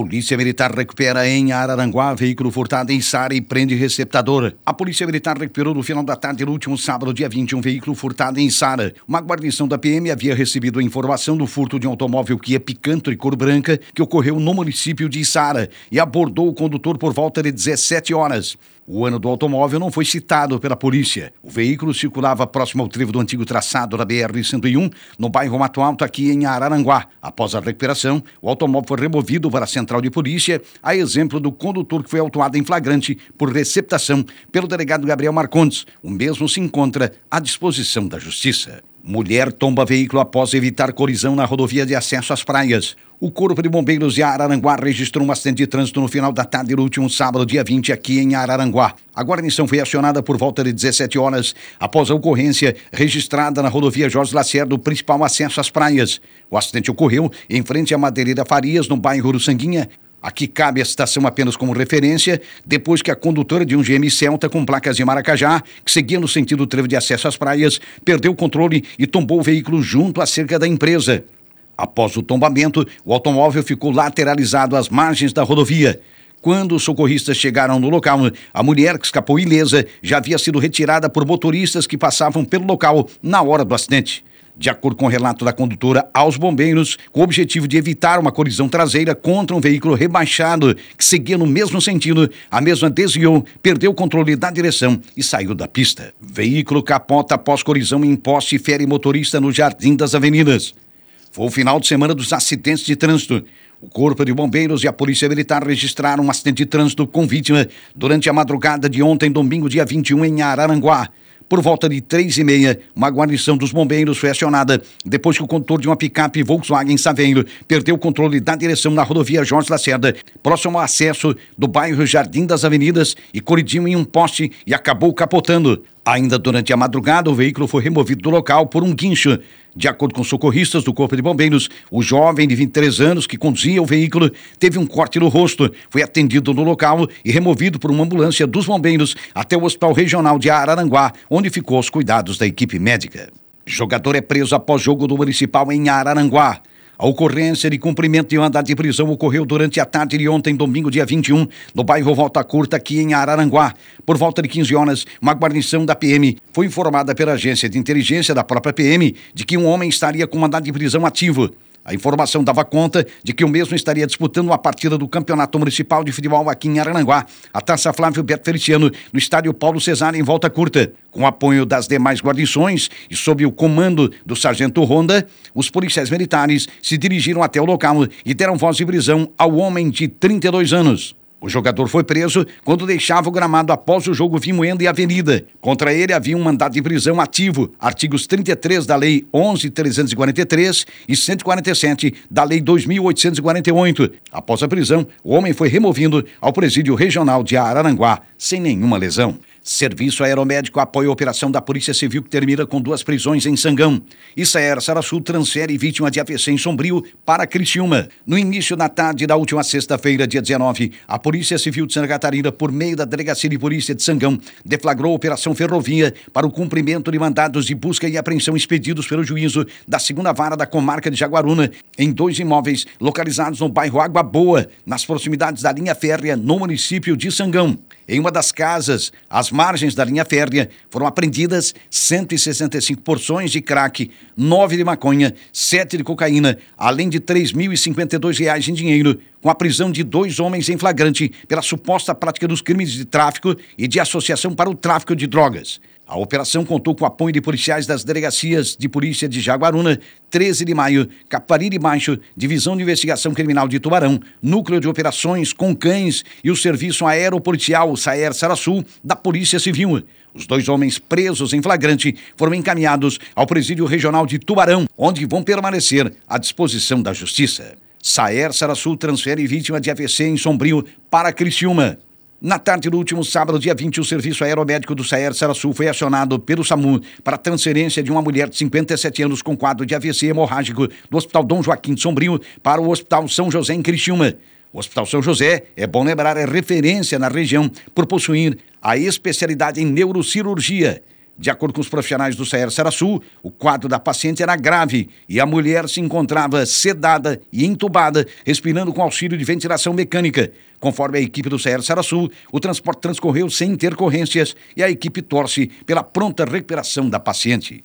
Polícia Militar recupera em Araranguá veículo furtado em Sara e prende receptador. A Polícia Militar recuperou no final da tarde do último sábado, dia 20, um veículo furtado em Sara. Uma guarnição da PM havia recebido a informação do furto de um automóvel Kia Picanto e cor branca que ocorreu no município de Sara e abordou o condutor por volta de 17 horas. O ano do automóvel não foi citado pela polícia. O veículo circulava próximo ao trevo do antigo traçado da BR-101, no bairro Mato Alto, aqui em Araranguá. Após a recuperação, o automóvel foi removido para a central de polícia, a exemplo do condutor que foi autuado em flagrante por receptação pelo delegado Gabriel Marcondes. O mesmo se encontra à disposição da Justiça. Mulher tomba veículo após evitar colisão na rodovia de acesso às praias. O Corpo de Bombeiros de Araranguá registrou um acidente de trânsito no final da tarde do último sábado, dia 20, aqui em Araranguá. A guarnição foi acionada por volta de 17 horas após a ocorrência registrada na rodovia Jorge Lacerda, do principal acesso às praias. O acidente ocorreu em frente à Madeireira Farias, no bairro Uruçanguinha, Aqui cabe a citação apenas como referência, depois que a condutora de um GM Celta com placas de Maracajá, que seguia no sentido do trevo de acesso às praias, perdeu o controle e tombou o veículo junto à cerca da empresa. Após o tombamento, o automóvel ficou lateralizado às margens da rodovia. Quando os socorristas chegaram no local, a mulher que escapou ilesa já havia sido retirada por motoristas que passavam pelo local na hora do acidente. De acordo com o relato da condutora aos bombeiros, com o objetivo de evitar uma colisão traseira contra um veículo rebaixado que seguia no mesmo sentido, a mesma desviou, perdeu o controle da direção e saiu da pista. Veículo capota após colisão em poste e fere motorista no Jardim das Avenidas. Foi o final de semana dos acidentes de trânsito. O Corpo de Bombeiros e a Polícia Militar registraram um acidente de trânsito com vítima durante a madrugada de ontem, domingo, dia 21, em Araranguá. Por volta de três e meia, uma guarnição dos bombeiros foi acionada depois que o condutor de uma picape Volkswagen Saveiro perdeu o controle da direção na rodovia Jorge Lacerda, próximo ao acesso do bairro Jardim das Avenidas, e colidiu em um poste e acabou capotando. Ainda durante a madrugada, o veículo foi removido do local por um guincho. De acordo com socorristas do Corpo de Bombeiros, o jovem de 23 anos que conduzia o veículo teve um corte no rosto, foi atendido no local e removido por uma ambulância dos bombeiros até o Hospital Regional de Araranguá, onde ficou aos cuidados da equipe médica. Jogador é preso após jogo do Municipal em Araranguá. A ocorrência de cumprimento de mandado de prisão ocorreu durante a tarde de ontem, domingo, dia 21, no bairro Volta Curta, aqui em Araranguá. Por volta de 15 horas, uma guarnição da PM foi informada pela agência de inteligência da própria PM de que um homem estaria com mandado de prisão ativo. A informação dava conta de que o mesmo estaria disputando uma partida do Campeonato Municipal de Futebol aqui em Arananguá, a Taça Flávio Beto Feliciano, no estádio Paulo Cesar, em volta curta. Com apoio das demais guarnições e sob o comando do sargento Ronda, os policiais militares se dirigiram até o local e deram voz de prisão ao homem de 32 anos. O jogador foi preso quando deixava o gramado após o jogo Vimoenda e Avenida. Contra ele havia um mandado de prisão ativo, artigos 33 da Lei 11.343 e 147 da Lei 2.848. Após a prisão, o homem foi removido ao presídio regional de Araranguá, sem nenhuma lesão. Serviço Aeromédico apoia a operação da Polícia Civil que termina com duas prisões em Sangão. Issaer Sarassu transfere vítima de AVC em Sombrio para Criciúma. No início da tarde da última sexta-feira, dia 19, a Polícia Civil de Santa Catarina, por meio da Delegacia de Polícia de Sangão, deflagrou a Operação Ferrovia para o cumprimento de mandados de busca e apreensão expedidos pelo juízo da segunda vara da comarca de Jaguaruna em dois imóveis localizados no bairro Água Boa, nas proximidades da linha férrea no município de Sangão. Em uma das casas, às margens da linha férrea, foram apreendidas 165 porções de crack, 9 de maconha, 7 de cocaína, além de R$ 3.052 em dinheiro, com a prisão de dois homens em flagrante pela suposta prática dos crimes de tráfico e de associação para o tráfico de drogas. A operação contou com o apoio de policiais das delegacias de polícia de Jaguaruna, 13 de maio, Capariri Baixo, Divisão de Investigação Criminal de Tubarão, Núcleo de Operações com Cães e o Serviço Aeropolicial Saer Sarasul da Polícia Civil. Os dois homens presos em flagrante foram encaminhados ao Presídio Regional de Tubarão, onde vão permanecer à disposição da Justiça. Saer Sarasul transfere vítima de AVC em Sombrio para Criciúma. Na tarde do último sábado, dia 20, o Serviço Aeromédico do Saer Sarasul foi acionado pelo SAMU para transferência de uma mulher de 57 anos com quadro de AVC hemorrágico do Hospital Dom Joaquim de Sombrio para o Hospital São José em Criciúma. O Hospital São José, é bom lembrar, é referência na região por possuir a especialidade em neurocirurgia. De acordo com os profissionais do CR Saraçu, o quadro da paciente era grave e a mulher se encontrava sedada e entubada, respirando com auxílio de ventilação mecânica. Conforme a equipe do CR Saraçu, o transporte transcorreu sem intercorrências e a equipe torce pela pronta recuperação da paciente.